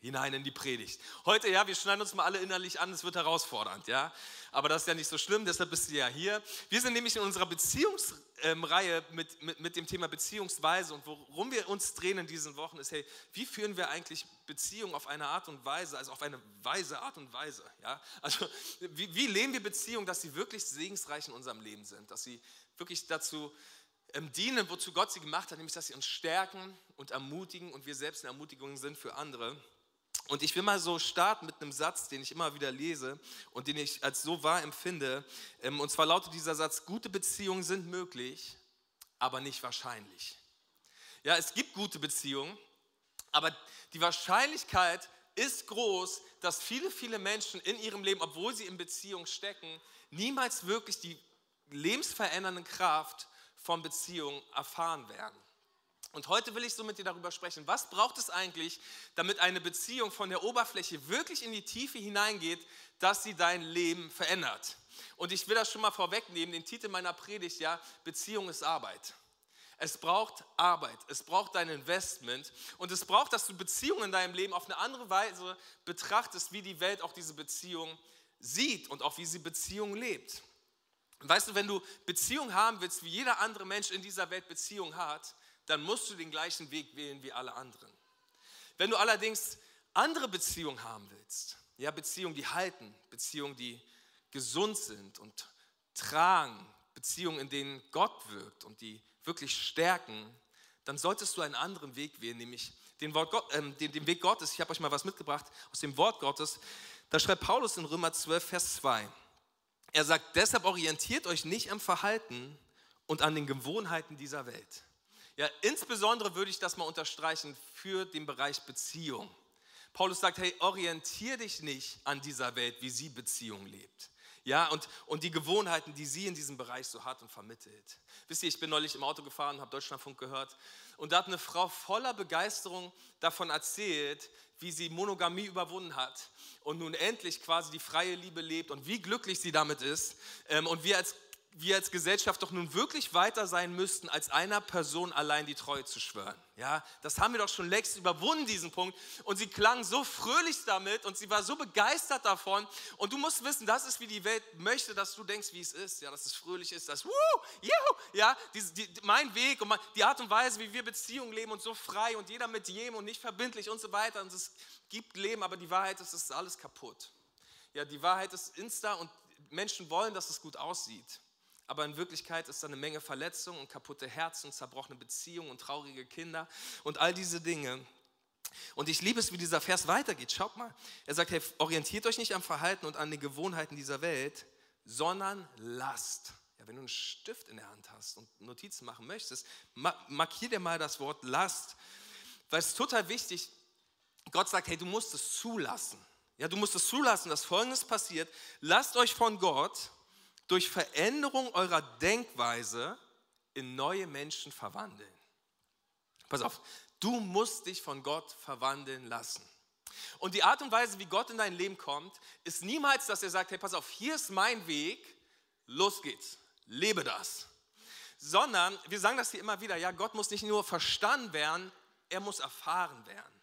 hinein in die Predigt. Heute, ja, wir schneiden uns mal alle innerlich an, es wird herausfordernd, ja. Aber das ist ja nicht so schlimm, deshalb bist du ja hier. Wir sind nämlich in unserer Beziehungsreihe mit, mit, mit dem Thema Beziehungsweise und worum wir uns drehen in diesen Wochen ist, hey, wie führen wir eigentlich Beziehungen auf eine Art und Weise, also auf eine weise Art und Weise, ja. Also, wie, wie leben wir Beziehungen, dass sie wirklich segensreich in unserem Leben sind, dass sie wirklich dazu ähm, dienen, wozu Gott sie gemacht hat, nämlich dass sie uns stärken und ermutigen und wir selbst eine Ermutigung sind für andere. Und ich will mal so starten mit einem Satz, den ich immer wieder lese und den ich als so wahr empfinde. Ähm, und zwar lautet dieser Satz, gute Beziehungen sind möglich, aber nicht wahrscheinlich. Ja, es gibt gute Beziehungen, aber die Wahrscheinlichkeit ist groß, dass viele, viele Menschen in ihrem Leben, obwohl sie in Beziehung stecken, niemals wirklich die lebensverändernde Kraft von Beziehungen erfahren werden. Und heute will ich so mit dir darüber sprechen, was braucht es eigentlich, damit eine Beziehung von der Oberfläche wirklich in die Tiefe hineingeht, dass sie dein Leben verändert. Und ich will das schon mal vorwegnehmen, den Titel meiner Predigt, ja, Beziehung ist Arbeit. Es braucht Arbeit, es braucht dein Investment und es braucht, dass du Beziehungen in deinem Leben auf eine andere Weise betrachtest, wie die Welt auch diese Beziehung sieht und auch wie sie Beziehung lebt. Weißt du, wenn du Beziehung haben willst, wie jeder andere Mensch in dieser Welt Beziehung hat, dann musst du den gleichen Weg wählen wie alle anderen. Wenn du allerdings andere Beziehungen haben willst, ja, Beziehungen, die halten, Beziehungen, die gesund sind und tragen, Beziehungen, in denen Gott wirkt und die wirklich stärken, dann solltest du einen anderen Weg wählen, nämlich den, Gott, äh, den, den Weg Gottes. Ich habe euch mal was mitgebracht aus dem Wort Gottes. Da schreibt Paulus in Römer 12, Vers 2. Er sagt, deshalb orientiert euch nicht am Verhalten und an den Gewohnheiten dieser Welt. Ja, insbesondere würde ich das mal unterstreichen für den Bereich Beziehung. Paulus sagt, hey, orientier dich nicht an dieser Welt, wie sie Beziehung lebt. Ja, und, und die Gewohnheiten, die sie in diesem Bereich so hat und vermittelt. Wisst ihr, ich bin neulich im Auto gefahren, habe Deutschlandfunk gehört und da hat eine Frau voller Begeisterung davon erzählt, wie sie Monogamie überwunden hat und nun endlich quasi die freie Liebe lebt und wie glücklich sie damit ist. Ähm, und wir als wir als Gesellschaft doch nun wirklich weiter sein müssten, als einer Person allein die Treue zu schwören. Ja, das haben wir doch schon längst überwunden, diesen Punkt. Und sie klang so fröhlich damit und sie war so begeistert davon. Und du musst wissen, das ist, wie die Welt möchte, dass du denkst, wie es ist. Ja, dass es fröhlich ist, dass, wuh, juhu, ja, die, die, mein Weg und die Art und Weise, wie wir Beziehungen leben und so frei und jeder mit jedem und nicht verbindlich und so weiter. Und es gibt Leben, aber die Wahrheit ist, es ist alles kaputt. Ja, die Wahrheit ist insta und Menschen wollen, dass es gut aussieht aber in Wirklichkeit ist da eine Menge Verletzungen und kaputte Herzen, zerbrochene Beziehungen und traurige Kinder und all diese Dinge. Und ich liebe es, wie dieser Vers weitergeht. Schaut mal. Er sagt, hey, orientiert euch nicht am Verhalten und an den Gewohnheiten dieser Welt, sondern lasst. Ja, wenn du einen Stift in der Hand hast und Notizen machen möchtest, markier dir mal das Wort lasst. Weil es ist total wichtig, Gott sagt, hey, du musst es zulassen. Ja, du musst es zulassen, dass Folgendes passiert. Lasst euch von Gott durch Veränderung eurer Denkweise in neue Menschen verwandeln. Pass auf, du musst dich von Gott verwandeln lassen. Und die Art und Weise, wie Gott in dein Leben kommt, ist niemals, dass er sagt, hey, pass auf, hier ist mein Weg, los geht's, lebe das. Sondern, wir sagen das hier immer wieder, ja, Gott muss nicht nur verstanden werden, er muss erfahren werden.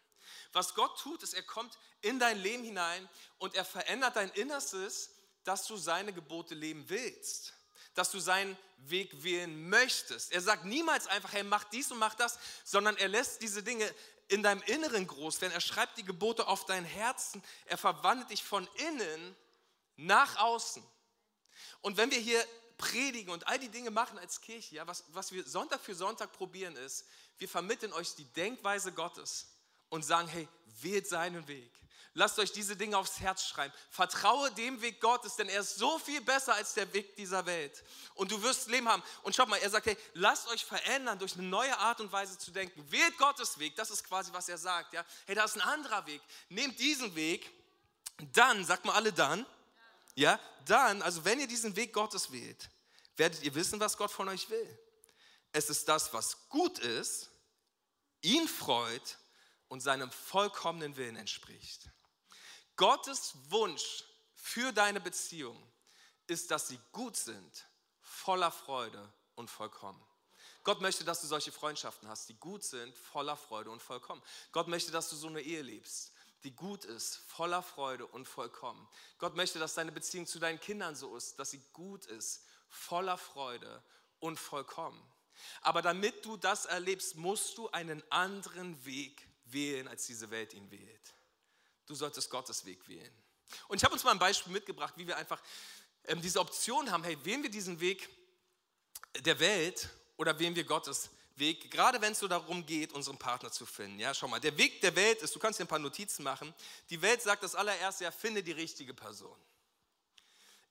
Was Gott tut, ist, er kommt in dein Leben hinein und er verändert dein Innerstes dass du seine Gebote leben willst, dass du seinen Weg wählen möchtest. Er sagt niemals einfach, hey, mach dies und mach das, sondern er lässt diese Dinge in deinem Inneren groß werden. Er schreibt die Gebote auf dein Herzen. Er verwandelt dich von innen nach außen. Und wenn wir hier predigen und all die Dinge machen als Kirche, ja, was, was wir Sonntag für Sonntag probieren ist, wir vermitteln euch die Denkweise Gottes und sagen, hey, wählt seinen Weg. Lasst euch diese Dinge aufs Herz schreiben. Vertraue dem Weg Gottes, denn er ist so viel besser als der Weg dieser Welt. Und du wirst Leben haben. Und schaut mal, er sagt, hey, lasst euch verändern durch eine neue Art und Weise zu denken. Wählt Gottes Weg. Das ist quasi, was er sagt. Ja? Hey, da ist ein anderer Weg. Nehmt diesen Weg. Dann, sagt mal alle dann. ja, dann, also wenn ihr diesen Weg Gottes wählt, werdet ihr wissen, was Gott von euch will. Es ist das, was gut ist, ihn freut und seinem vollkommenen Willen entspricht. Gottes Wunsch für deine Beziehung ist, dass sie gut sind, voller Freude und vollkommen. Gott möchte, dass du solche Freundschaften hast, die gut sind, voller Freude und vollkommen. Gott möchte, dass du so eine Ehe lebst, die gut ist, voller Freude und vollkommen. Gott möchte, dass deine Beziehung zu deinen Kindern so ist, dass sie gut ist, voller Freude und vollkommen. Aber damit du das erlebst, musst du einen anderen Weg wählen, als diese Welt ihn wählt. Du solltest Gottes Weg wählen. Und ich habe uns mal ein Beispiel mitgebracht, wie wir einfach ähm, diese Option haben, hey, wählen wir diesen Weg der Welt oder wählen wir Gottes Weg, gerade wenn es so darum geht, unseren Partner zu finden. Ja, schau mal, der Weg der Welt ist, du kannst dir ein paar Notizen machen. Die Welt sagt das allererste, ja, finde die richtige Person.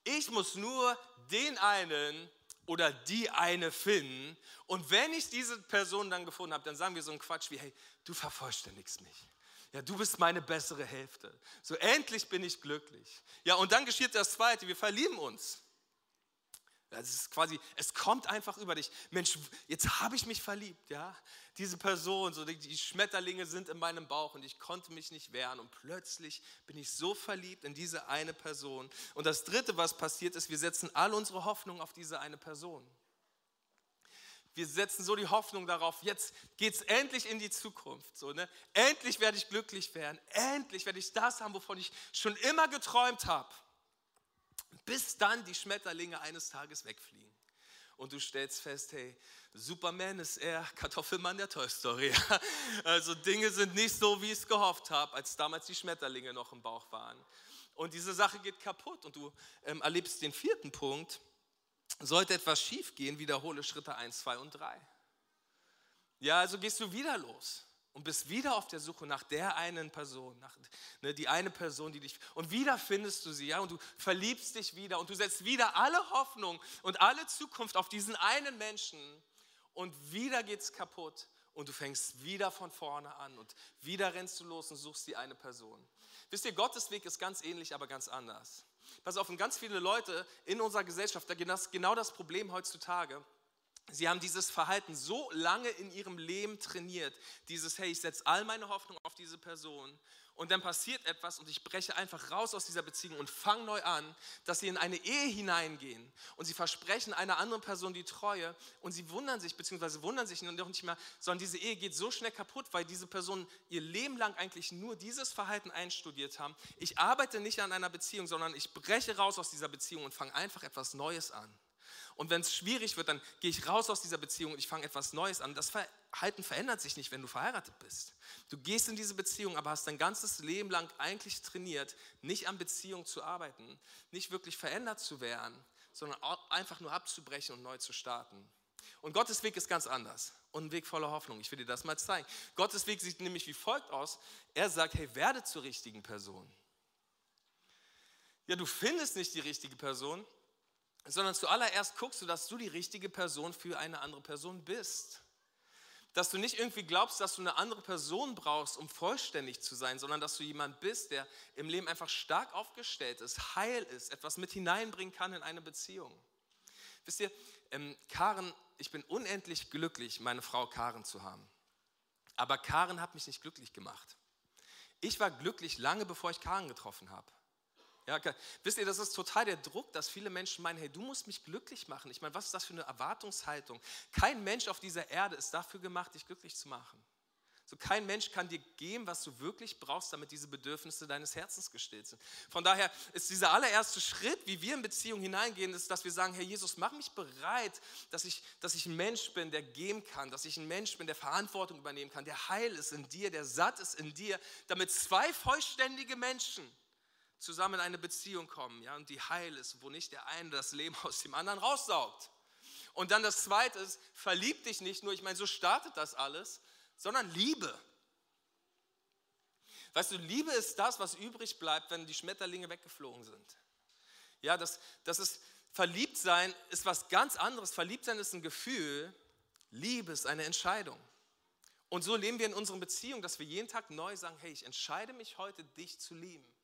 Ich muss nur den einen oder die eine finden. Und wenn ich diese Person dann gefunden habe, dann sagen wir so einen Quatsch wie, hey, du vervollständigst mich. Ja, du bist meine bessere Hälfte. So endlich bin ich glücklich. Ja, und dann geschieht das Zweite, wir verlieben uns. Es ist quasi, es kommt einfach über dich. Mensch, jetzt habe ich mich verliebt, ja. Diese Person, so die, die, Schmetterlinge sind in meinem Bauch und ich konnte mich nicht wehren und plötzlich bin ich so verliebt in diese eine Person. Und das Dritte, was passiert ist, wir setzen all unsere Hoffnung auf diese eine Person. Wir setzen so die Hoffnung darauf, jetzt geht es endlich in die Zukunft. So, ne? Endlich werde ich glücklich werden. Endlich werde ich das haben, wovon ich schon immer geträumt habe bis dann die Schmetterlinge eines Tages wegfliegen. Und du stellst fest, hey, Superman ist eher Kartoffelmann der Toy Story. Also Dinge sind nicht so, wie ich es gehofft habe, als damals die Schmetterlinge noch im Bauch waren. Und diese Sache geht kaputt und du ähm, erlebst den vierten Punkt. Sollte etwas schief gehen, wiederhole Schritte 1, 2 und 3. Ja, also gehst du wieder los und bist wieder auf der Suche nach der einen Person, nach ne, die eine Person, die dich und wieder findest du sie, ja, und du verliebst dich wieder und du setzt wieder alle Hoffnung und alle Zukunft auf diesen einen Menschen und wieder geht's kaputt und du fängst wieder von vorne an und wieder rennst du los und suchst die eine Person. Wisst ihr, Gottes Weg ist ganz ähnlich, aber ganz anders. Pass auf, und ganz viele Leute in unserer Gesellschaft, da genau das Problem heutzutage Sie haben dieses Verhalten so lange in ihrem Leben trainiert, dieses, hey, ich setze all meine Hoffnung auf diese Person und dann passiert etwas und ich breche einfach raus aus dieser Beziehung und fange neu an, dass sie in eine Ehe hineingehen und sie versprechen einer anderen Person die Treue und sie wundern sich, beziehungsweise wundern sich noch nicht mehr, sondern diese Ehe geht so schnell kaputt, weil diese Personen ihr Leben lang eigentlich nur dieses Verhalten einstudiert haben. Ich arbeite nicht an einer Beziehung, sondern ich breche raus aus dieser Beziehung und fange einfach etwas Neues an. Und wenn es schwierig wird, dann gehe ich raus aus dieser Beziehung und ich fange etwas Neues an. Das Verhalten verändert sich nicht, wenn du verheiratet bist. Du gehst in diese Beziehung, aber hast dein ganzes Leben lang eigentlich trainiert, nicht an Beziehung zu arbeiten, nicht wirklich verändert zu werden, sondern einfach nur abzubrechen und neu zu starten. Und Gottes Weg ist ganz anders und ein Weg voller Hoffnung. Ich will dir das mal zeigen. Gottes Weg sieht nämlich wie folgt aus. Er sagt, hey, werde zur richtigen Person. Ja, du findest nicht die richtige Person, sondern zuallererst guckst du, dass du die richtige Person für eine andere Person bist. Dass du nicht irgendwie glaubst, dass du eine andere Person brauchst, um vollständig zu sein, sondern dass du jemand bist, der im Leben einfach stark aufgestellt ist, heil ist, etwas mit hineinbringen kann in eine Beziehung. Wisst ihr, ähm, Karen, ich bin unendlich glücklich, meine Frau Karen zu haben. Aber Karen hat mich nicht glücklich gemacht. Ich war glücklich lange bevor ich Karen getroffen habe. Ja, okay. Wisst ihr, das ist total der Druck, dass viele Menschen meinen, hey, du musst mich glücklich machen. Ich meine, was ist das für eine Erwartungshaltung? Kein Mensch auf dieser Erde ist dafür gemacht, dich glücklich zu machen. So kein Mensch kann dir geben, was du wirklich brauchst, damit diese Bedürfnisse deines Herzens gestillt sind. Von daher ist dieser allererste Schritt, wie wir in Beziehung hineingehen, ist, dass wir sagen, Herr Jesus, mach mich bereit, dass ich, dass ich ein Mensch bin, der geben kann, dass ich ein Mensch bin, der Verantwortung übernehmen kann, der heil ist in dir, der satt ist in dir, damit zwei vollständige Menschen zusammen in eine Beziehung kommen, ja, und die heil ist, wo nicht der eine das Leben aus dem anderen raussaugt. Und dann das zweite ist, verlieb dich nicht nur, ich meine, so startet das alles, sondern Liebe. Weißt du, Liebe ist das, was übrig bleibt, wenn die Schmetterlinge weggeflogen sind. Ja, das, das ist, Verliebtsein ist was ganz anderes. Verliebtsein ist ein Gefühl, Liebe ist eine Entscheidung. Und so leben wir in unseren Beziehungen, dass wir jeden Tag neu sagen, hey, ich entscheide mich heute, dich zu lieben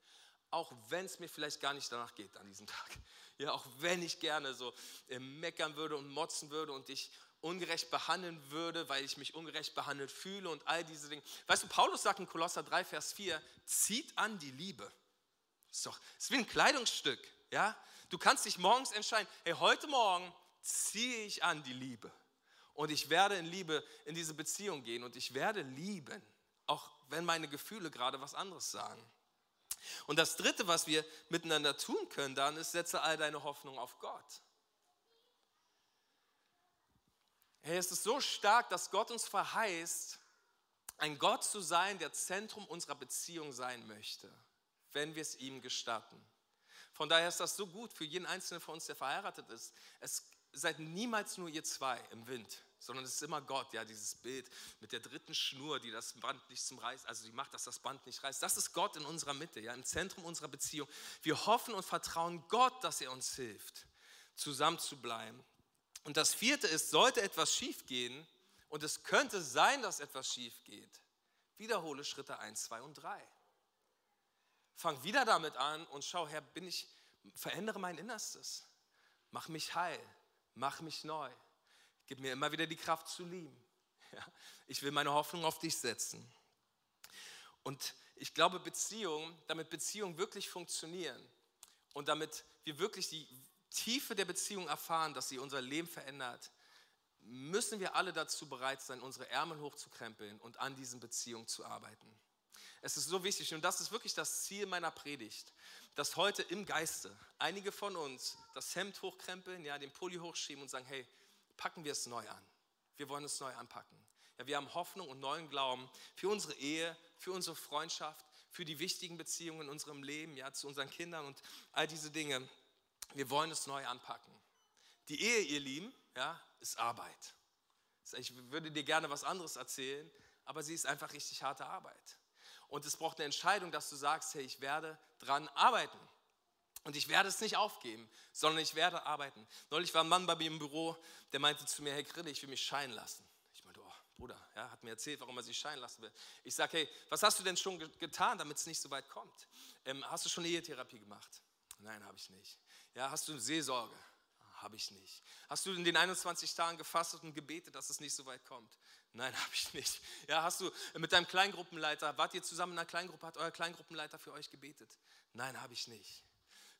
auch wenn es mir vielleicht gar nicht danach geht an diesem Tag. Ja, auch wenn ich gerne so äh, meckern würde und motzen würde und dich ungerecht behandeln würde, weil ich mich ungerecht behandelt fühle und all diese Dinge. Weißt du, Paulus sagt in Kolosser 3, Vers 4, zieht an die Liebe. Ist doch, ist wie ein Kleidungsstück, ja? Du kannst dich morgens entscheiden, hey, heute Morgen ziehe ich an die Liebe. Und ich werde in Liebe in diese Beziehung gehen und ich werde lieben, auch wenn meine Gefühle gerade was anderes sagen. Und das Dritte, was wir miteinander tun können, dann ist, setze all deine Hoffnung auf Gott. Hey, es ist so stark, dass Gott uns verheißt, ein Gott zu sein, der Zentrum unserer Beziehung sein möchte, wenn wir es ihm gestatten. Von daher ist das so gut für jeden Einzelnen von uns, der verheiratet ist. Es seid niemals nur ihr zwei im Wind, sondern es ist immer Gott, ja, dieses Bild mit der dritten Schnur, die das Band nicht zum Reißen, also die macht, dass das Band nicht reißt. Das ist Gott in unserer Mitte, ja, im Zentrum unserer Beziehung. Wir hoffen und vertrauen Gott, dass er uns hilft, zusammen zu bleiben. Und das vierte ist, sollte etwas schiefgehen, und es könnte sein, dass etwas schief geht, wiederhole Schritte 1, 2 und 3. Fang wieder damit an und schau, Herr, bin ich, verändere mein Innerstes. Mach mich heil, mach mich neu. Gib mir immer wieder die Kraft zu lieben. Ja, ich will meine Hoffnung auf dich setzen. Und ich glaube, Beziehungen, damit Beziehungen wirklich funktionieren und damit wir wirklich die Tiefe der Beziehung erfahren, dass sie unser Leben verändert, müssen wir alle dazu bereit sein, unsere Ärmel hochzukrempeln und an diesen Beziehungen zu arbeiten. Es ist so wichtig und das ist wirklich das Ziel meiner Predigt, dass heute im Geiste einige von uns das Hemd hochkrempeln, ja, den Pulli hochschieben und sagen, hey, packen wir es neu an. Wir wollen es neu anpacken. Ja, wir haben Hoffnung und neuen Glauben für unsere Ehe, für unsere Freundschaft, für die wichtigen Beziehungen in unserem Leben, ja, zu unseren Kindern und all diese Dinge. Wir wollen es neu anpacken. Die Ehe, ihr Lieben, ja, ist Arbeit. Ich würde dir gerne was anderes erzählen, aber sie ist einfach richtig harte Arbeit. Und es braucht eine Entscheidung, dass du sagst, hey, ich werde dran arbeiten. Und ich werde es nicht aufgeben, sondern ich werde arbeiten. Neulich war ein Mann bei mir im Büro, der meinte zu mir, hey Grille, ich will mich scheinen lassen. Ich meinte, oh Bruder, ja, hat mir erzählt, warum er sich scheinen lassen will. Ich sage, hey, was hast du denn schon getan, damit es nicht so weit kommt? Ähm, hast du schon Ehetherapie gemacht? Nein, habe ich nicht. Ja, hast du Seelsorge? Habe ich nicht. Hast du in den 21 Tagen gefastet und gebetet, dass es nicht so weit kommt? Nein, habe ich nicht. Ja, hast du mit deinem Kleingruppenleiter, wart ihr zusammen in einer Kleingruppe, hat euer Kleingruppenleiter für euch gebetet? Nein, habe ich nicht.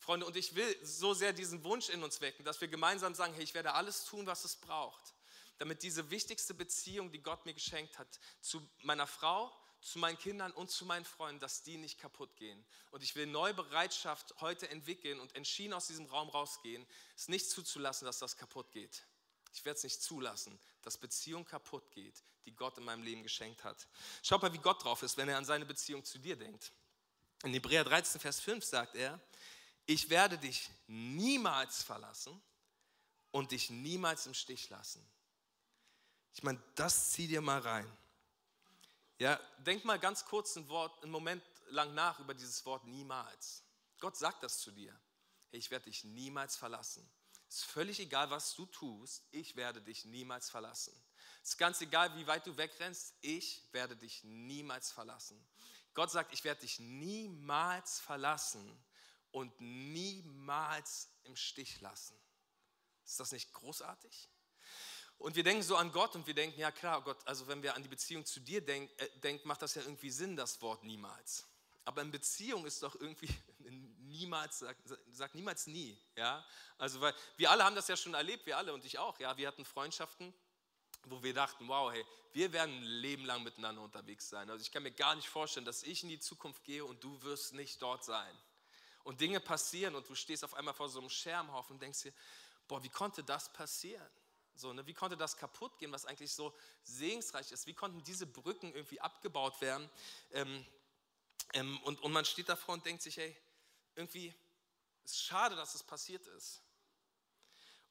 Freunde, und ich will so sehr diesen Wunsch in uns wecken, dass wir gemeinsam sagen, hey, ich werde alles tun, was es braucht, damit diese wichtigste Beziehung, die Gott mir geschenkt hat, zu meiner Frau, zu meinen Kindern und zu meinen Freunden, dass die nicht kaputt gehen. Und ich will neue Bereitschaft heute entwickeln und entschieden aus diesem Raum rausgehen, es nicht zuzulassen, dass das kaputt geht. Ich werde es nicht zulassen, dass Beziehung kaputt geht, die Gott in meinem Leben geschenkt hat. Schaut mal, wie Gott drauf ist, wenn er an seine Beziehung zu dir denkt. In Hebräer 13, Vers 5 sagt er, ich werde dich niemals verlassen und dich niemals im Stich lassen. Ich meine, das zieh dir mal rein. Ja, denk mal ganz kurz ein Wort, einen Moment lang nach über dieses Wort niemals. Gott sagt das zu dir. Hey, ich werde dich niemals verlassen. Es ist völlig egal, was du tust, ich werde dich niemals verlassen. Es ist ganz egal, wie weit du wegrennst, ich werde dich niemals verlassen. Gott sagt, ich werde dich niemals verlassen und niemals im Stich lassen. Ist das nicht großartig? Und wir denken so an Gott und wir denken, ja klar, Gott, also wenn wir an die Beziehung zu dir denken, äh, denkt, macht das ja irgendwie Sinn, das Wort niemals. Aber in Beziehung ist doch irgendwie niemals, sagt, sagt niemals nie. Ja? Also weil wir alle haben das ja schon erlebt, wir alle und ich auch. Ja? Wir hatten Freundschaften, wo wir dachten, wow, hey, wir werden ein Leben lang miteinander unterwegs sein. Also ich kann mir gar nicht vorstellen, dass ich in die Zukunft gehe und du wirst nicht dort sein. Und Dinge passieren und du stehst auf einmal vor so einem Schermhaufen und denkst dir, boah, wie konnte das passieren? So, ne, wie konnte das kaputt gehen, was eigentlich so segensreich ist? Wie konnten diese Brücken irgendwie abgebaut werden? Ähm, ähm, und, und man steht davor und denkt sich, hey, irgendwie ist es schade, dass es passiert ist.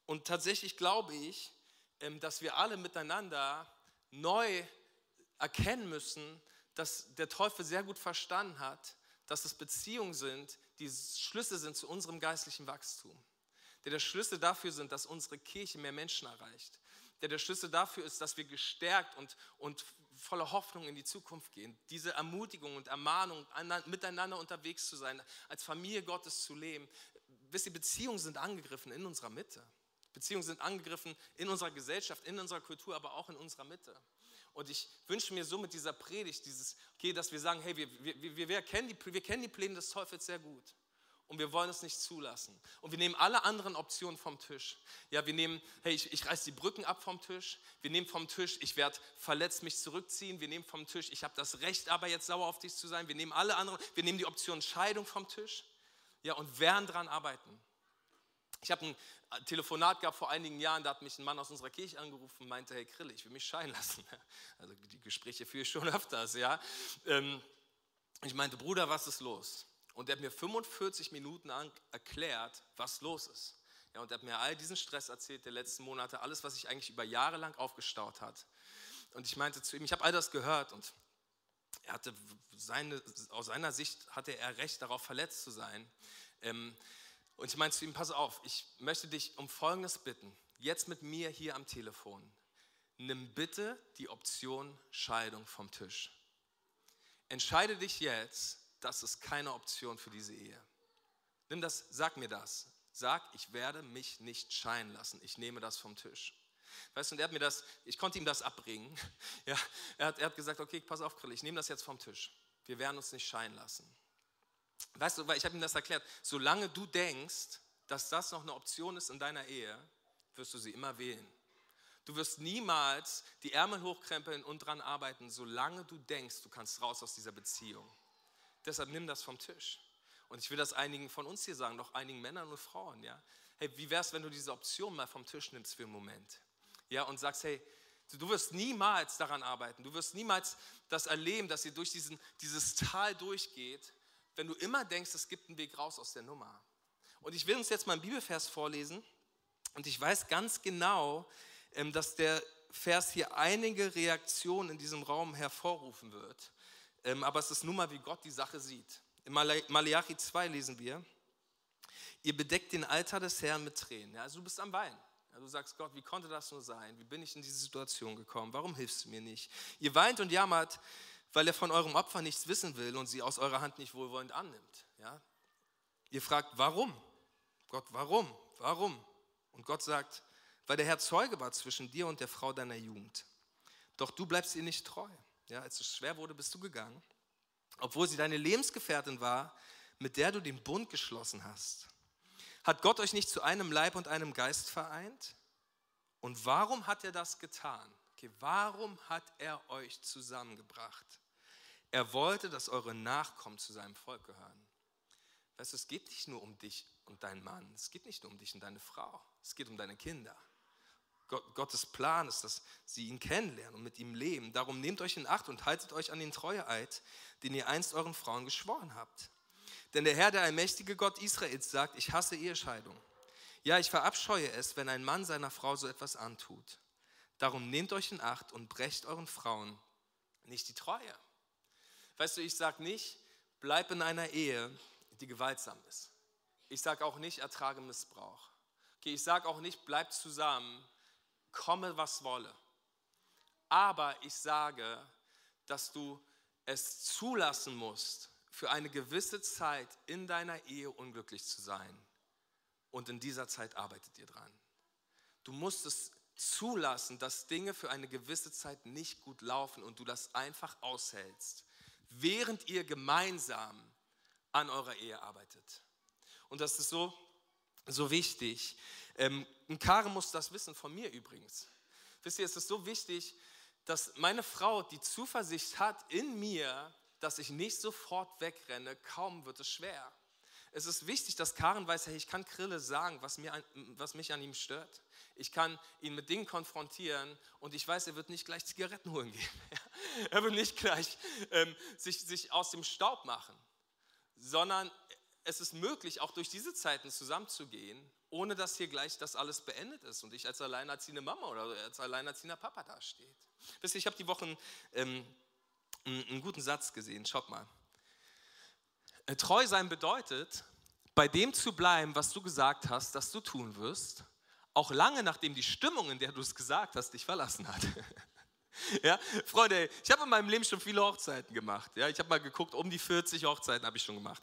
Und tatsächlich glaube ich, ähm, dass wir alle miteinander neu erkennen müssen, dass der Teufel sehr gut verstanden hat, dass es Beziehungen sind, die Schlüsse sind zu unserem geistlichen Wachstum die der Schlüssel dafür sind, dass unsere Kirche mehr Menschen erreicht, der der Schlüssel dafür ist, dass wir gestärkt und, und voller Hoffnung in die Zukunft gehen. Diese Ermutigung und Ermahnung, miteinander unterwegs zu sein, als Familie Gottes zu leben. Wisst ihr, Beziehungen sind angegriffen in unserer Mitte. Beziehungen sind angegriffen in unserer Gesellschaft, in unserer Kultur, aber auch in unserer Mitte. Und ich wünsche mir so mit dieser Predigt, dieses, okay, dass wir sagen, hey, wir, wir, wir, wir, kennen die, wir kennen die Pläne des Teufels sehr gut und wir wollen es nicht zulassen. Und wir nehmen alle anderen Optionen vom Tisch. Ja, wir nehmen, hey, ich, ich reiß die Brücken ab vom Tisch. Wir nehmen vom Tisch, ich werde verletzt mich zurückziehen. Wir nehmen vom Tisch, ich habe das Recht, aber jetzt sauer auf dich zu sein. Wir nehmen alle anderen, wir nehmen die Option Scheidung vom Tisch. Ja, und werden daran arbeiten. Ich habe ein Telefonat gehabt vor einigen Jahren, da hat mich ein Mann aus unserer Kirche angerufen und meinte, hey Krill, ich will mich scheiden lassen. Also die Gespräche führe ich schon öfters, ja. Ähm, ich meinte, Bruder, was ist los? Und er hat mir 45 Minuten erklärt, was los ist. Ja, und er hat mir all diesen Stress erzählt der letzten Monate, alles, was sich eigentlich über Jahre lang aufgestaut hat. Und ich meinte zu ihm, ich habe all das gehört und er hatte seine, aus seiner Sicht hatte er recht, darauf verletzt zu sein. Ähm, und ich meinte zu ihm, pass auf, ich möchte dich um Folgendes bitten, jetzt mit mir hier am Telefon. Nimm bitte die Option Scheidung vom Tisch. Entscheide dich jetzt, das ist keine Option für diese Ehe. Nimm das, sag mir das. Sag, ich werde mich nicht scheiden lassen. Ich nehme das vom Tisch. Weißt du, und er hat mir das, ich konnte ihm das abbringen. Ja, er, hat, er hat gesagt, okay, pass auf, Krill, ich nehme das jetzt vom Tisch. Wir werden uns nicht scheiden lassen. Weißt du, weil ich habe ihm das erklärt, solange du denkst, dass das noch eine Option ist in deiner Ehe, wirst du sie immer wählen. Du wirst niemals die Ärmel hochkrempeln und dran arbeiten, solange du denkst, du kannst raus aus dieser Beziehung. Deshalb nimm das vom Tisch. Und ich will das einigen von uns hier sagen, doch einigen Männern und Frauen, ja. Hey, wie wär's, wenn du diese Option mal vom Tisch nimmst für einen Moment? Ja, und sagst, hey, du wirst niemals daran arbeiten, du wirst niemals das erleben, dass ihr durch diesen, dieses Tal durchgeht, wenn du immer denkst, es gibt einen Weg raus aus der Nummer. Und ich will uns jetzt mal einen Bibelvers vorlesen. Und ich weiß ganz genau, ähm, dass der Vers hier einige Reaktionen in diesem Raum hervorrufen wird. Ähm, aber es ist nun mal, wie Gott die Sache sieht. In Malachi 2 lesen wir, ihr bedeckt den Altar des Herrn mit Tränen. Also du bist am Weinen. Ja, du sagst, Gott, wie konnte das nur sein? Wie bin ich in diese Situation gekommen? Warum hilfst du mir nicht? Ihr weint und jammert, weil er von eurem Opfer nichts wissen will und sie aus eurer Hand nicht wohlwollend annimmt. Ja? Ihr fragt, warum? Gott, warum? Warum? Und Gott sagt, weil der Herr Zeuge war zwischen dir und der Frau deiner Jugend. Doch du bleibst ihr nicht treu. Ja, als es schwer wurde, bist du gegangen, obwohl sie deine Lebensgefährtin war, mit der du den Bund geschlossen hast. Hat Gott euch nicht zu einem Leib und einem Geist vereint? Und warum hat er das getan? Okay, warum hat er euch zusammengebracht? Er wollte, dass eure Nachkommen zu seinem Volk gehören. Weißt du, es geht nicht nur um dich und deinen Mann, es geht nicht nur um dich und deine Frau, es geht um deine Kinder. Gottes Plan ist, dass sie ihn kennenlernen und mit ihm leben. Darum nehmt euch in Acht und haltet euch an den Treueeid, den ihr einst euren Frauen geschworen habt. Denn der Herr, der allmächtige Gott Israels, sagt, ich hasse Ehescheidung. Ja, ich verabscheue es, wenn ein Mann seiner Frau so etwas antut. Darum nehmt euch in Acht und brecht euren Frauen nicht die Treue. Weißt du, ich sage nicht, bleib in einer Ehe, die gewaltsam ist. Ich sage auch nicht, ertrage Missbrauch. Okay, ich sage auch nicht, bleib zusammen, komme was wolle. Aber ich sage, dass du es zulassen musst, für eine gewisse Zeit in deiner Ehe unglücklich zu sein. Und in dieser Zeit arbeitet ihr dran. Du musst es zulassen, dass Dinge für eine gewisse Zeit nicht gut laufen und du das einfach aushältst, während ihr gemeinsam an eurer Ehe arbeitet. Und das ist so, so wichtig. Ähm, Karen muss das wissen, von mir übrigens. Wisst ihr, es ist so wichtig, dass meine Frau die Zuversicht hat in mir, dass ich nicht sofort wegrenne, kaum wird es schwer. Es ist wichtig, dass Karen weiß, hey, ich kann Krille sagen, was, mir, was mich an ihm stört. Ich kann ihn mit Dingen konfrontieren und ich weiß, er wird nicht gleich Zigaretten holen gehen. er wird nicht gleich ähm, sich, sich aus dem Staub machen, sondern es ist möglich, auch durch diese Zeiten zusammenzugehen ohne dass hier gleich das alles beendet ist und ich als alleinerziehende Mama oder als alleinerziehender Papa dasteht. Wisst ihr, ich habe die Woche ähm, einen guten Satz gesehen, schaut mal. Äh, treu sein bedeutet, bei dem zu bleiben, was du gesagt hast, dass du tun wirst, auch lange nachdem die Stimmung, in der du es gesagt hast, dich verlassen hat. Ja, Freunde, ich habe in meinem Leben schon viele Hochzeiten gemacht. Ja, ich habe mal geguckt, um die 40 Hochzeiten habe ich schon gemacht.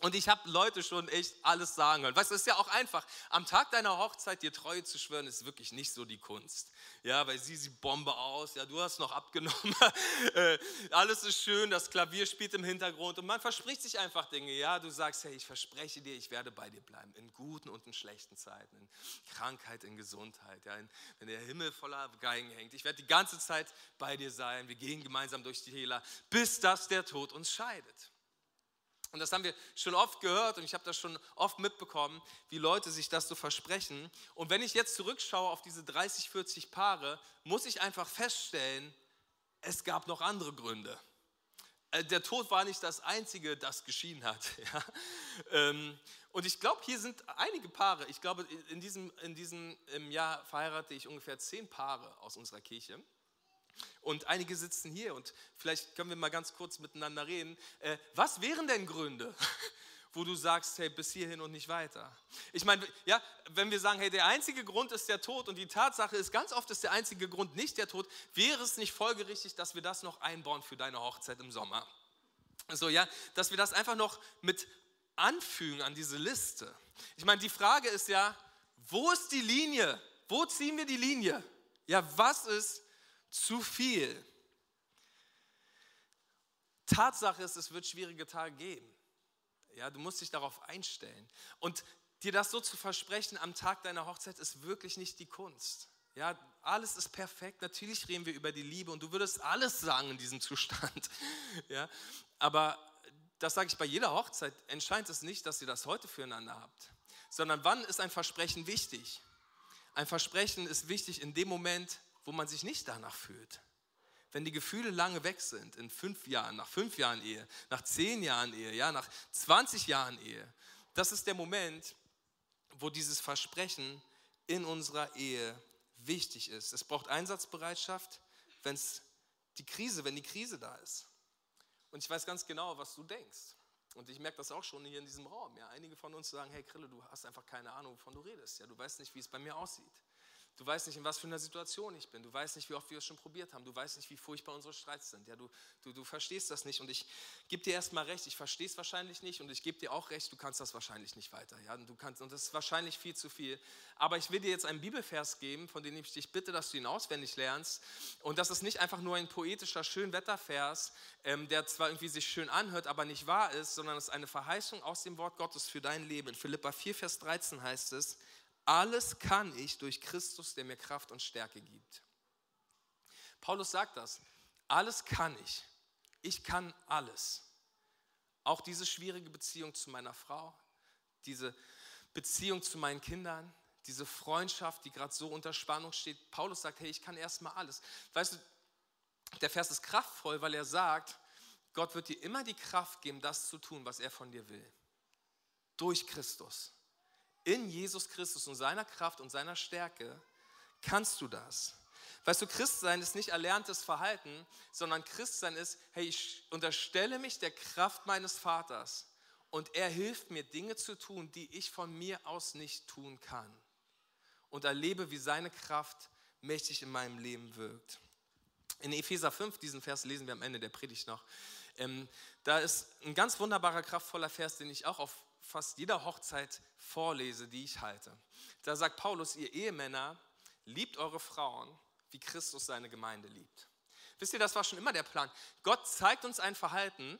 Und ich habe Leute schon echt alles sagen hören. Weißt du, es ist ja auch einfach. Am Tag deiner Hochzeit dir Treue zu schwören, ist wirklich nicht so die Kunst. Ja, weil sie sieht Bombe aus, ja, du hast noch abgenommen. Äh, alles ist schön, das Klavier spielt im Hintergrund und man verspricht sich einfach Dinge. Ja, du sagst, hey, ich verspreche dir, ich werde bei dir bleiben. In guten und in schlechten Zeiten, in Krankheit, in Gesundheit, ja, in, wenn der Himmel voller Geigen hängt. Ich werde die ganze Zeit bei dir sein. Wir gehen gemeinsam durch die Hela, bis dass der Tod uns scheidet. Und das haben wir schon oft gehört und ich habe das schon oft mitbekommen, wie Leute sich das so versprechen. Und wenn ich jetzt zurückschaue auf diese 30, 40 Paare, muss ich einfach feststellen, es gab noch andere Gründe. Äh, der Tod war nicht das Einzige, das geschieden hat. Ähm, und ich glaube, hier sind einige Paare. Ich glaube, in diesem, in diesem Jahr verheirate ich ungefähr zehn Paare aus unserer Kirche. Und einige sitzen hier und vielleicht können wir mal ganz kurz miteinander reden. Äh, was wären denn Gründe, wo du sagst, hey, bis hierhin und nicht weiter? Ich meine, ja, wenn wir sagen, hey, der einzige Grund ist der Tod und die Tatsache ist, ganz oft ist der einzige Grund nicht der Tod, wäre es nicht folgerichtig, dass wir das noch einbauen für deine Hochzeit im Sommer? So, ja, dass wir das einfach noch mit anfügen an diese Liste. Ich meine, die Frage ist ja, wo ist die Linie? Wo ziehen wir die Linie? Ja, was ist zu viel. Tatsache ist, es wird schwierige Tage geben. Ja, du musst dich darauf einstellen. Und dir das so zu versprechen am Tag deiner Hochzeit ist wirklich nicht die Kunst. Ja, alles ist perfekt. Natürlich reden wir über die Liebe und du würdest alles sagen in diesem Zustand. Ja, aber das sage ich bei jeder Hochzeit. Entscheidend ist nicht, dass ihr das heute füreinander habt, sondern wann ist ein Versprechen wichtig? Ein Versprechen ist wichtig in dem Moment, wo man sich nicht danach fühlt. Wenn die Gefühle lange weg sind, in fünf Jahren, nach fünf Jahren Ehe, nach zehn Jahren Ehe, ja, nach 20 Jahren Ehe, das ist der Moment, wo dieses Versprechen in unserer Ehe wichtig ist. Es braucht Einsatzbereitschaft, wenn es die Krise, wenn die Krise da ist. Und ich weiß ganz genau, was du denkst. Und ich merke das auch schon hier in diesem Raum. Ja, einige von uns sagen, hey Krille, du hast einfach keine Ahnung, wovon du redest. Ja, du weißt nicht, wie es bei mir aussieht. Du weißt nicht, in was für einer Situation ich bin. Du weißt nicht, wie oft wir es schon probiert haben. Du weißt nicht, wie furchtbar unsere Streits sind. Ja, du, du, du verstehst das nicht. Und ich gebe dir erstmal recht. Ich verstehe es wahrscheinlich nicht. Und ich gebe dir auch recht, du kannst das wahrscheinlich nicht weiter. Ja, du kannst, und das ist wahrscheinlich viel zu viel. Aber ich will dir jetzt einen Bibelvers geben, von dem ich dich bitte, dass du ihn auswendig lernst. Und das ist nicht einfach nur ein poetischer Schönwettervers, ähm, der zwar irgendwie sich schön anhört, aber nicht wahr ist, sondern es ist eine Verheißung aus dem Wort Gottes für dein Leben. In Philippa 4, Vers 13 heißt es, alles kann ich durch Christus, der mir Kraft und Stärke gibt. Paulus sagt das. Alles kann ich. Ich kann alles. Auch diese schwierige Beziehung zu meiner Frau, diese Beziehung zu meinen Kindern, diese Freundschaft, die gerade so unter Spannung steht. Paulus sagt, hey, ich kann erstmal alles. Weißt du, der Vers ist kraftvoll, weil er sagt, Gott wird dir immer die Kraft geben, das zu tun, was er von dir will. Durch Christus in Jesus Christus und seiner Kraft und seiner Stärke kannst du das. Weißt du, Christsein ist nicht erlerntes Verhalten, sondern Christsein ist, hey, ich unterstelle mich der Kraft meines Vaters und er hilft mir, Dinge zu tun, die ich von mir aus nicht tun kann. Und erlebe, wie seine Kraft mächtig in meinem Leben wirkt. In Epheser 5, diesen Vers lesen wir am Ende der Predigt noch. Ähm, da ist ein ganz wunderbarer, kraftvoller Vers, den ich auch auf fast jeder Hochzeit vorlese, die ich halte. Da sagt Paulus, ihr Ehemänner, liebt eure Frauen, wie Christus seine Gemeinde liebt. Wisst ihr, das war schon immer der Plan. Gott zeigt uns ein Verhalten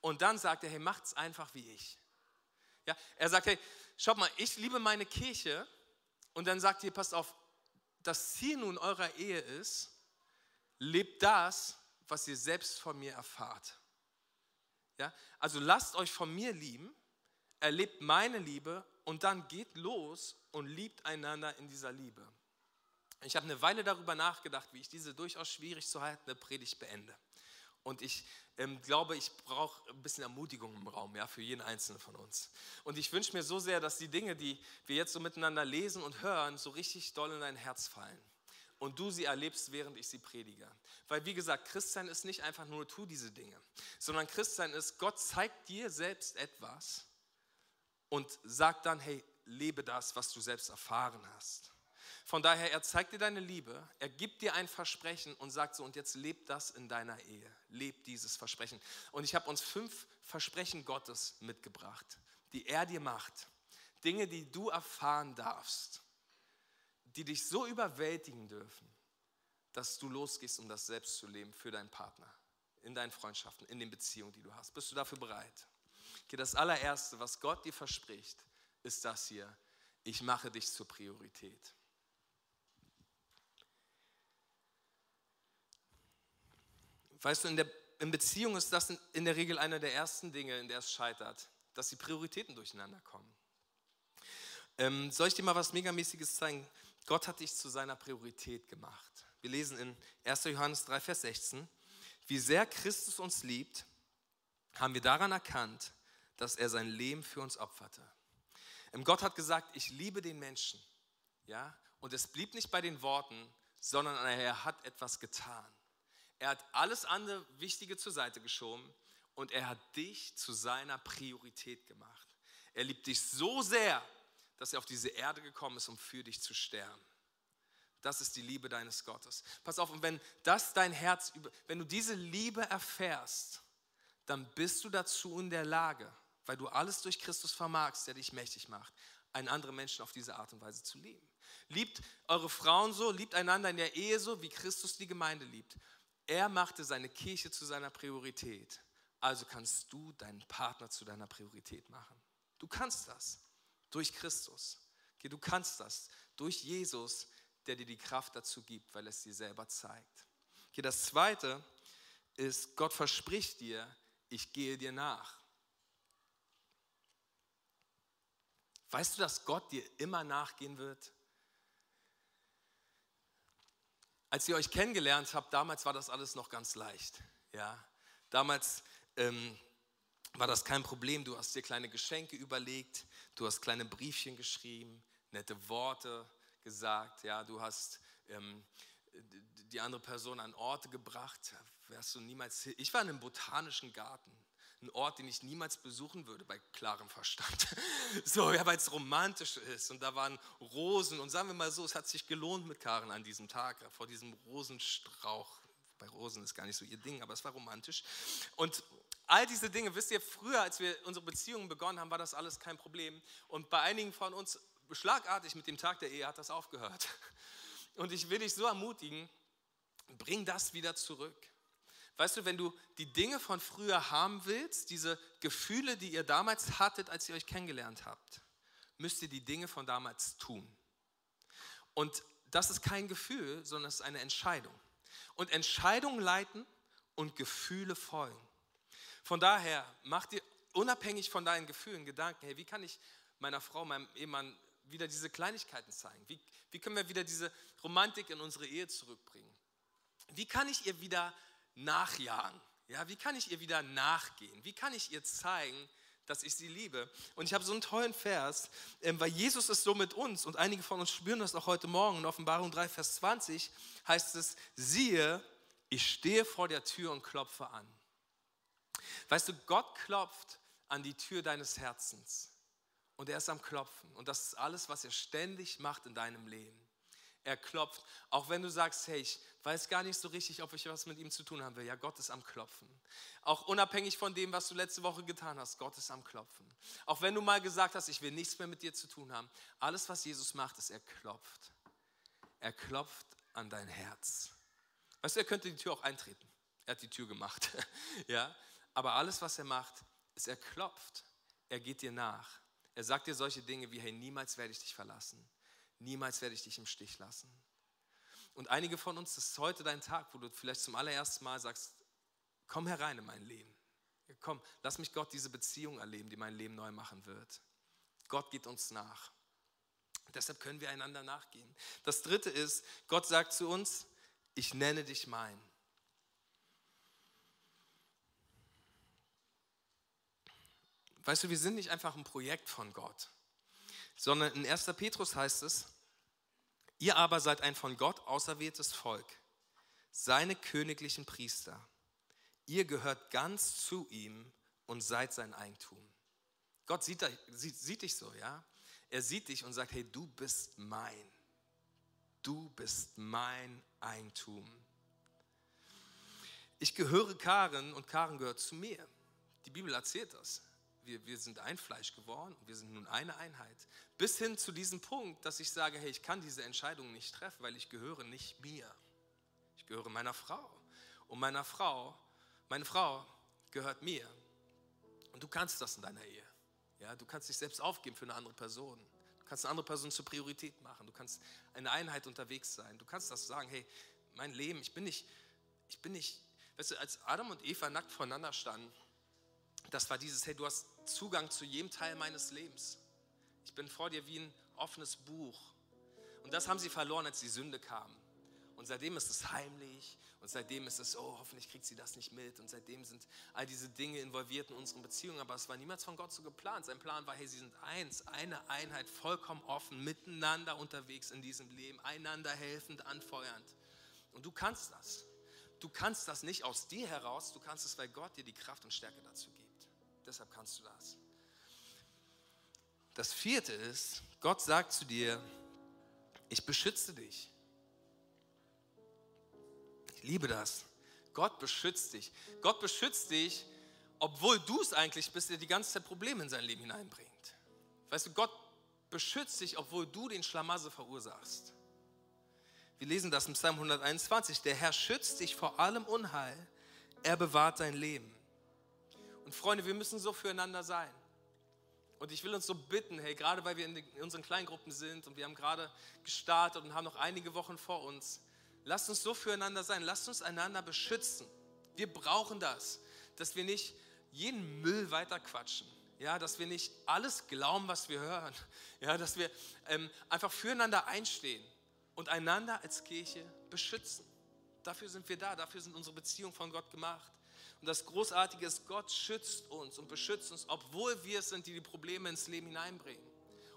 und dann sagt er, hey, macht's einfach wie ich. Ja, er sagt, hey, schaut mal, ich liebe meine Kirche und dann sagt ihr, passt auf, das Ziel nun eurer Ehe ist, lebt das, was ihr selbst von mir erfahrt. Ja, also lasst euch von mir lieben erlebt meine Liebe und dann geht los und liebt einander in dieser Liebe. Ich habe eine Weile darüber nachgedacht, wie ich diese durchaus schwierig zu haltende Predigt beende. Und ich ähm, glaube, ich brauche ein bisschen Ermutigung im Raum, ja, für jeden Einzelnen von uns. Und ich wünsche mir so sehr, dass die Dinge, die wir jetzt so miteinander lesen und hören, so richtig doll in dein Herz fallen. Und du sie erlebst, während ich sie predige. Weil, wie gesagt, Christsein ist nicht einfach nur, tu diese Dinge, sondern Christsein ist, Gott zeigt dir selbst etwas und sagt dann, hey, lebe das, was du selbst erfahren hast. Von daher, er zeigt dir deine Liebe, er gibt dir ein Versprechen und sagt so, und jetzt leb das in deiner Ehe. Leb dieses Versprechen. Und ich habe uns fünf Versprechen Gottes mitgebracht, die er dir macht. Dinge, die du erfahren darfst, die dich so überwältigen dürfen, dass du losgehst, um das selbst zu leben für deinen Partner, in deinen Freundschaften, in den Beziehungen, die du hast. Bist du dafür bereit? Okay, das allererste, was Gott dir verspricht, ist das hier. Ich mache dich zur Priorität. Weißt du, in der in Beziehung ist das in der Regel einer der ersten Dinge, in der es scheitert, dass die Prioritäten durcheinander kommen. Ähm, soll ich dir mal was Megamäßiges zeigen? Gott hat dich zu seiner Priorität gemacht. Wir lesen in 1. Johannes 3, Vers 16, wie sehr Christus uns liebt, haben wir daran erkannt, dass er sein Leben für uns opferte. Ähm, Gott hat gesagt, ich liebe den Menschen. Ja? Und es blieb nicht bei den Worten, sondern er hat etwas getan. Er hat alles andere Wichtige zur Seite geschoben und er hat dich zu seiner Priorität gemacht. Er liebt dich so sehr, dass er auf diese Erde gekommen ist, um für dich zu sterben. Das ist die Liebe deines Gottes. Pass auf, und wenn das dein Herz, wenn du diese Liebe erfährst, dann bist du dazu in der Lage, weil du alles durch Christus vermagst, der dich mächtig macht, einen anderen Menschen auf diese Art und Weise zu lieben. Liebt eure Frauen so, liebt einander in der Ehe so, wie Christus die Gemeinde liebt. Er machte seine Kirche zu seiner Priorität. Also kannst du deinen Partner zu deiner Priorität machen. Du kannst das durch Christus. Du kannst das durch Jesus, der dir die Kraft dazu gibt, weil es dir selber zeigt. Das zweite ist, Gott verspricht dir, ich gehe dir nach. Weißt du, dass Gott dir immer nachgehen wird? Als ihr euch kennengelernt habt, damals war das alles noch ganz leicht. Ja? Damals ähm, war das kein Problem. Du hast dir kleine Geschenke überlegt, du hast kleine Briefchen geschrieben, nette Worte gesagt. Ja? Du hast ähm, die andere Person an Orte gebracht. Wärst du niemals. Ich war in einem botanischen Garten ein Ort, den ich niemals besuchen würde bei klarem Verstand. So, ja, weil es romantisch ist und da waren Rosen und sagen wir mal so, es hat sich gelohnt mit Karen an diesem Tag vor diesem Rosenstrauch. Bei Rosen ist gar nicht so ihr Ding, aber es war romantisch. Und all diese Dinge, wisst ihr, früher, als wir unsere Beziehungen begonnen haben, war das alles kein Problem. Und bei einigen von uns, schlagartig mit dem Tag der Ehe, hat das aufgehört. Und ich will dich so ermutigen, bring das wieder zurück. Weißt du, wenn du die Dinge von früher haben willst, diese Gefühle, die ihr damals hattet, als ihr euch kennengelernt habt, müsst ihr die Dinge von damals tun. Und das ist kein Gefühl, sondern es ist eine Entscheidung. Und Entscheidungen leiten und Gefühle folgen. Von daher mach dir unabhängig von deinen Gefühlen Gedanken, hey, wie kann ich meiner Frau, meinem Ehemann wieder diese Kleinigkeiten zeigen? Wie, wie können wir wieder diese Romantik in unsere Ehe zurückbringen? Wie kann ich ihr wieder nachjagen? Ja, wie kann ich ihr wieder nachgehen? Wie kann ich ihr zeigen, dass ich sie liebe? Und ich habe so einen tollen Vers, ähm, weil Jesus ist so mit uns und einige von uns spüren das auch heute Morgen. In Offenbarung 3, Vers 20 heißt es, siehe, ich stehe vor der Tür und klopfe an. Weißt du, Gott klopft an die Tür deines Herzens und er ist am Klopfen und das ist alles, was er ständig macht in deinem Leben. Er klopft, auch wenn du sagst, hey, ich weiß gar nicht so richtig, ob ich was mit ihm zu tun haben will. Ja, Gott ist am Klopfen. Auch unabhängig von dem, was du letzte Woche getan hast, Gott ist am Klopfen. Auch wenn du mal gesagt hast, ich will nichts mehr mit dir zu tun haben. Alles, was Jesus macht, ist, er klopft. Er klopft an dein Herz. Weißt du, er könnte die Tür auch eintreten. Er hat die Tür gemacht. ja, aber alles, was er macht, ist, er klopft. Er geht dir nach. Er sagt dir solche Dinge wie, hey, niemals werde ich dich verlassen. Niemals werde ich dich im Stich lassen. Und einige von uns, das ist heute dein Tag, wo du vielleicht zum allerersten Mal sagst, komm herein in mein Leben. Komm, lass mich Gott diese Beziehung erleben, die mein Leben neu machen wird. Gott geht uns nach. Deshalb können wir einander nachgehen. Das dritte ist, Gott sagt zu uns, ich nenne dich mein. Weißt du, wir sind nicht einfach ein Projekt von Gott sondern in 1. Petrus heißt es, ihr aber seid ein von Gott auserwähltes Volk, seine königlichen Priester. Ihr gehört ganz zu ihm und seid sein Eigentum. Gott sieht, sieht, sieht dich so, ja. Er sieht dich und sagt, hey, du bist mein. Du bist mein Eigentum. Ich gehöre Karen und Karen gehört zu mir. Die Bibel erzählt das. Wir, wir sind ein Fleisch geworden und wir sind nun eine Einheit. Bis hin zu diesem Punkt, dass ich sage, hey, ich kann diese Entscheidung nicht treffen, weil ich gehöre nicht mir. Ich gehöre meiner Frau. Und meiner Frau, meine Frau gehört mir. Und du kannst das in deiner Ehe. Ja, du kannst dich selbst aufgeben für eine andere Person. Du kannst eine andere Person zur Priorität machen. Du kannst eine Einheit unterwegs sein. Du kannst das sagen, hey, mein Leben, ich bin nicht, ich bin nicht, weißt du, als Adam und Eva nackt voneinander standen, das war dieses, hey, du hast Zugang zu jedem Teil meines Lebens. Ich bin vor dir wie ein offenes Buch. Und das haben sie verloren, als die Sünde kam. Und seitdem ist es heimlich und seitdem ist es, oh, hoffentlich kriegt sie das nicht mit. Und seitdem sind all diese Dinge involviert in unseren Beziehungen. Aber es war niemals von Gott so geplant. Sein Plan war, hey, sie sind eins, eine Einheit, vollkommen offen, miteinander unterwegs in diesem Leben, einander helfend, anfeuernd. Und du kannst das. Du kannst das nicht aus dir heraus, du kannst es, weil Gott dir die Kraft und Stärke dazu gibt. Deshalb kannst du das. Das vierte ist, Gott sagt zu dir, ich beschütze dich. Ich liebe das. Gott beschützt dich. Gott beschützt dich, obwohl du es eigentlich bist, der die ganze Zeit Probleme in sein Leben hineinbringt. Weißt du, Gott beschützt dich, obwohl du den Schlamassel verursachst. Wir lesen das im Psalm 121. Der Herr schützt dich vor allem Unheil. Er bewahrt dein Leben. Und Freunde, wir müssen so füreinander sein. Und ich will uns so bitten, hey, gerade weil wir in, unseren Kleingruppen sind und wir haben gerade gestartet und haben noch einige Wochen vor uns, lasst uns so füreinander sein, lasst uns einander beschützen. Wir brauchen das, dass wir nicht jeden Müll weiterquatschen, ja, dass wir nicht alles glauben, was wir hören, ja, dass wir ähm, einfach füreinander einstehen und einander als Kirche beschützen. Dafür sind wir da, dafür sind unsere Beziehungen von Gott gemacht. Und das Großartige ist, Gott schützt uns und beschützt uns, obwohl wir es sind, die die Probleme ins Leben hineinbringen.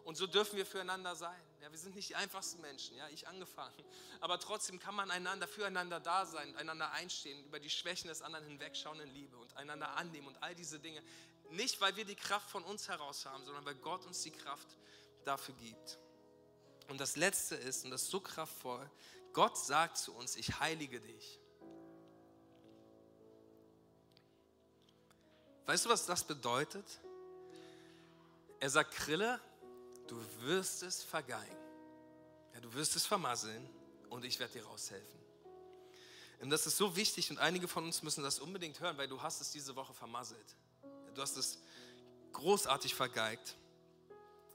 Und so dürfen wir füreinander sein. Ja, wir sind nicht die einfachsten Menschen, ja, ich angefangen. Aber trotzdem kann man einander, füreinander da sein, einander einstehen, über die Schwächen des anderen hinwegschauen in Liebe und einander annehmen und all diese Dinge. Nicht, weil wir die Kraft von uns heraus haben, sondern weil Gott uns die Kraft dafür gibt. Und das Letzte ist, und das ist so kraftvoll, Gott sagt zu uns, ich heilige dich. Weißt du, was das bedeutet? Er sagt, Krille, du wirst es vergeigen. Ja, du wirst es vermasseln und ich werde dir raushelfen. Und das ist so wichtig und einige von uns müssen das unbedingt hören, weil du hast es diese Woche vermasselt. Du hast es großartig vergeigt.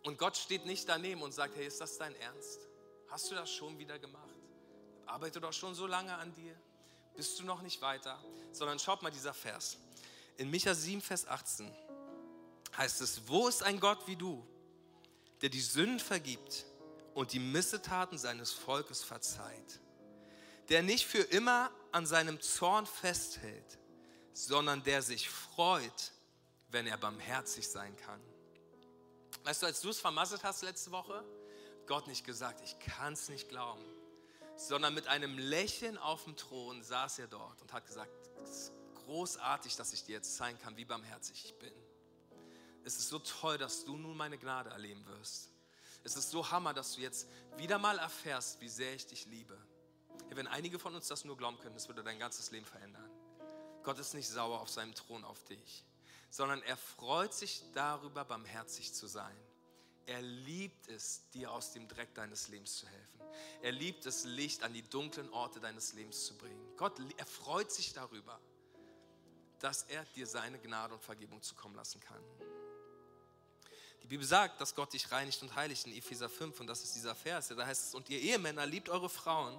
Und Gott steht nicht daneben und sagt, hey, ist das dein Ernst? Hast du das schon wieder gemacht? Arbeite doch schon so lange an dir. Bist du noch nicht weiter? Sondern schaut mal dieser Vers. In Micha 7, Vers 18 heißt es, wo ist ein Gott wie du, der die Sünden vergibt und die Missetaten seines Volkes verzeiht, der nicht für immer an seinem Zorn festhält, sondern der sich freut, wenn er barmherzig sein kann. Weißt du, als du es vermasselt hast letzte Woche, Gott nicht gesagt, ich kann es nicht glauben, sondern mit einem Lächeln auf dem Thron saß er dort und hat gesagt, großartig, dass ich dir jetzt zeigen kann, wie barmherzig ich bin. Es ist so toll, dass du nun meine Gnade erleben wirst. Es ist so hammer, dass du jetzt wieder mal erfährst, wie sehr ich dich liebe. Wenn einige von uns das nur glauben können, das würde dein ganzes Leben verändern. Gott ist nicht sauer auf seinem Thron auf dich, sondern er freut sich darüber, barmherzig zu sein. Er liebt es, dir aus dem Dreck deines Lebens zu helfen. Er liebt es, Licht an die dunklen Orte deines Lebens zu bringen. Gott, er freut sich darüber dass er dir seine Gnade und Vergebung zukommen lassen kann. Die Bibel sagt, dass Gott dich reinigt und heiligt in Epheser 5 und das ist dieser Vers. Da heißt es, und ihr Ehemänner liebt eure Frauen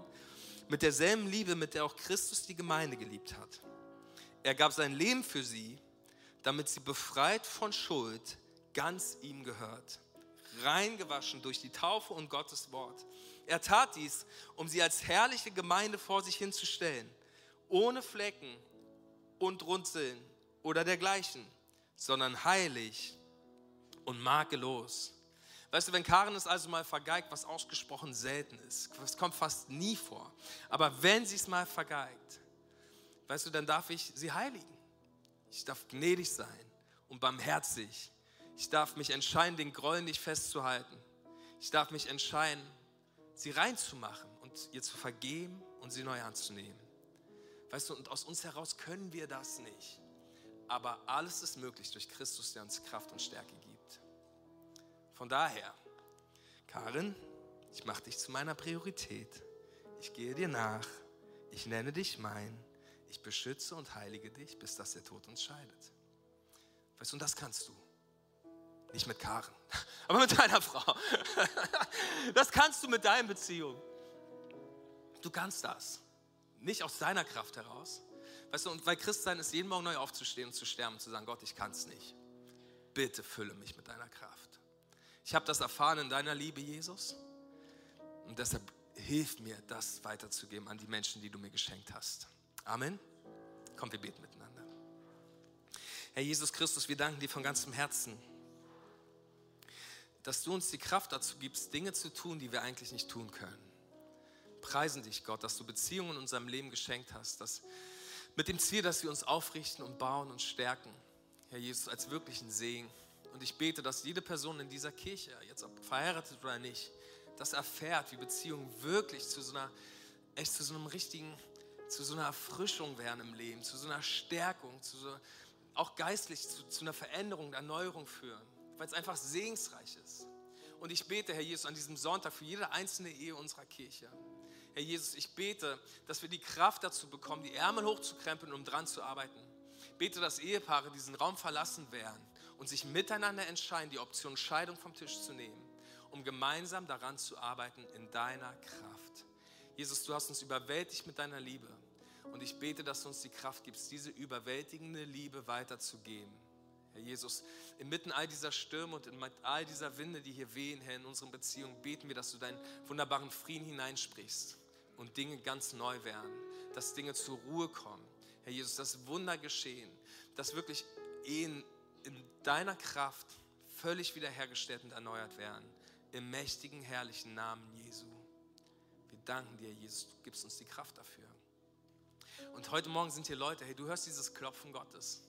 mit derselben Liebe, mit der auch Christus die Gemeinde geliebt hat. Er gab sein Leben für sie, damit sie befreit von Schuld ganz ihm gehört, reingewaschen durch die Taufe und Gottes Wort. Er tat dies, um sie als herrliche Gemeinde vor sich hinzustellen, ohne Flecken und Runzeln oder dergleichen, sondern heilig und makellos. Weißt du, wenn Karen es also mal vergeigt, was ausgesprochen selten ist, das kommt fast nie vor, aber wenn sie es mal vergeigt, weißt du, dann darf ich sie heiligen. Ich darf gnädig sein und barmherzig Ich darf mich entscheiden, den Groll nicht festzuhalten. Ich darf mich entscheiden, sie reinzumachen und ihr zu vergeben und sie neu anzunehmen. Weißt du, und aus uns heraus können wir das nicht. Aber alles ist möglich durch Christus, der uns Kraft und Stärke gibt. Von daher, Karin, ich mache dich zu meiner Priorität. Ich gehe dir nach. Ich nenne dich mein. Ich beschütze und heilige dich, bis dass der Tod uns scheidet. Weißt du, und das kannst du. Nicht mit Karen, aber mit deiner Frau. Das kannst du mit deinen Beziehungen. Du kannst das. Nicht aus deiner Kraft heraus. Weißt du, und weil Christsein ist, jeden Morgen neu aufzustehen und zu sterben und zu sagen, Gott, ich kann es nicht. Bitte fülle mich mit deiner Kraft. Ich habe das erfahren in deiner Liebe, Jesus. Und deshalb hilf mir, das weiterzugeben an die Menschen, die du mir geschenkt hast. Amen. Komm, wir beten miteinander. Herr Jesus Christus, wir danken dir von ganzem Herzen, dass du uns die Kraft dazu gibst, Dinge zu tun, die wir eigentlich nicht tun können. Preisen dich, Gott, dass du Beziehungen in unserem Leben geschenkt hast, dass mit dem Ziel, dass sie uns aufrichten und bauen und stärken. Herr Jesus, als wirklichen Segen. Und ich bete, dass jede Person in dieser Kirche, jetzt ob verheiratet oder nicht, das erfährt, wie Beziehungen wirklich zu so einer, echt zu so einem richtigen, zu so einer Erfrischung werden im Leben, zu so einer Stärkung, zu so, auch geistlich zu, zu einer Veränderung, Erneuerung führen, weil es einfach segensreich ist. Und ich bete, Herr Jesus, an diesem Sonntag für jede einzelne Ehe unserer Kirche. Herr Jesus, ich bete, dass wir die Kraft dazu bekommen, die Ärmel hochzukrempeln, um dran zu arbeiten. Bete, dass Ehepaare diesen Raum verlassen werden und sich miteinander entscheiden, die Option Scheidung vom Tisch zu nehmen, um gemeinsam daran zu arbeiten in deiner Kraft. Jesus, du hast uns überwältigt mit deiner Liebe. Und ich bete, dass du uns die Kraft gibst, diese überwältigende Liebe weiterzugeben. Herr Jesus, inmitten all dieser Stürme und in all dieser Winde, die hier wehen, Herr, in unseren Beziehungen, beten wir, dass du deinen wunderbaren Frieden hineinsprichst und Dinge ganz neu werden, dass Dinge zur Ruhe kommen. Herr Jesus, dass Wunder geschehen, dass wirklich Ehen in deiner Kraft völlig wiederhergestellt und erneuert werden. Im mächtigen, herrlichen Namen Jesu. Wir danken dir, Jesus, du gibst uns die Kraft dafür. Und heute Morgen sind hier Leute, hey, du hörst dieses Klopfen Gottes.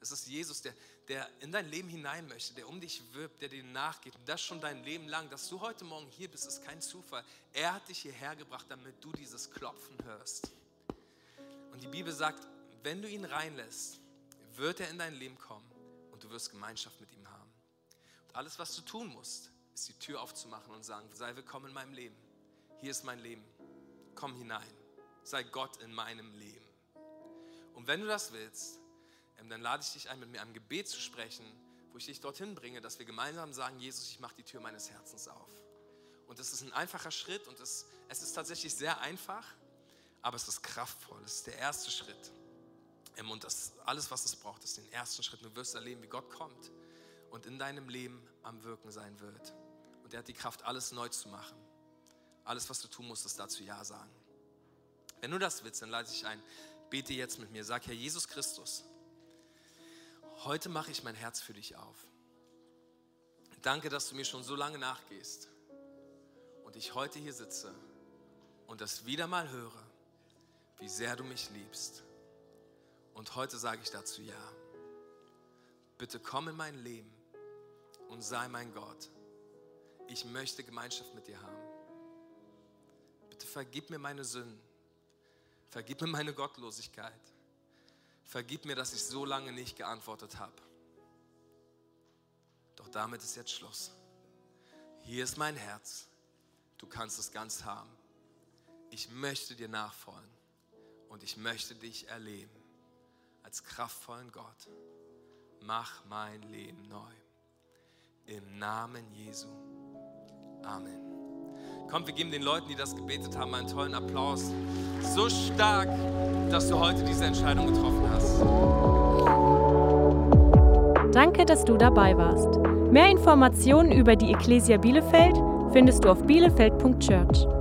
Es ist Jesus, der, der in dein Leben hinein möchte, der um dich wirbt, der dir nachgeht. Und das schon dein Leben lang. Dass du heute Morgen hier bist, ist kein Zufall. Er hat dich hierher gebracht, damit du dieses Klopfen hörst. Und die Bibel sagt, wenn du ihn reinlässt, wird er in dein Leben kommen und du wirst Gemeinschaft mit ihm haben. Und alles, was du tun musst, ist die Tür aufzumachen und sagen, sei willkommen in meinem Leben. Hier ist mein Leben. Komm hinein. Sei Gott in meinem Leben. Und wenn du das willst, dann lade ich dich ein, mit mir ein Gebet zu sprechen, wo ich dich dorthin bringe, dass wir gemeinsam sagen, Jesus, ich mache die Tür meines Herzens auf. Und es ist ein einfacher Schritt und es, es ist tatsächlich sehr einfach, aber es ist kraftvoll. Es ist der erste Schritt. Ähm, und das, alles, was es braucht, ist den ersten Schritt. Du wirst erleben, wie Gott kommt und in deinem Leben am Wirken sein wird. Und er hat die Kraft, alles neu zu machen. Alles, was du tun musst, ist dazu Ja sagen. Wenn du das willst, dann lade ich ein, bete jetzt mit mir. Sag, Herr Jesus Christus, heute mache ich mein Herz für dich auf. Danke, dass du mir schon so lange nachgehst und ich heute hier sitze und das wieder mal höre, wie sehr du mich liebst. Und heute sage ich dazu ja. Bitte komm in mein Leben und sei mein Gott. Ich möchte Gemeinschaft mit dir haben. Bitte vergib mir meine Sünden. Vergib mir meine Gottlosigkeit. Vergib mir, dass ich so lange nicht geantwortet habe. Doch damit ist jetzt Schluss. Hier ist mein Herz. Du kannst es ganz haben. Ich möchte dir nachfolgen und ich möchte dich erleben als kraftvollen Gott. Mach mein Leben neu. Im Namen Jesu. Amen. Kommt, wir geben den Leuten, die das gebetet haben, einen tollen Applaus. So stark, dass du heute diese Entscheidung getroffen hast. Danke, dass du dabei warst. Mehr Informationen über die Ecclesia Bielefeld findest du auf bielefeld.church.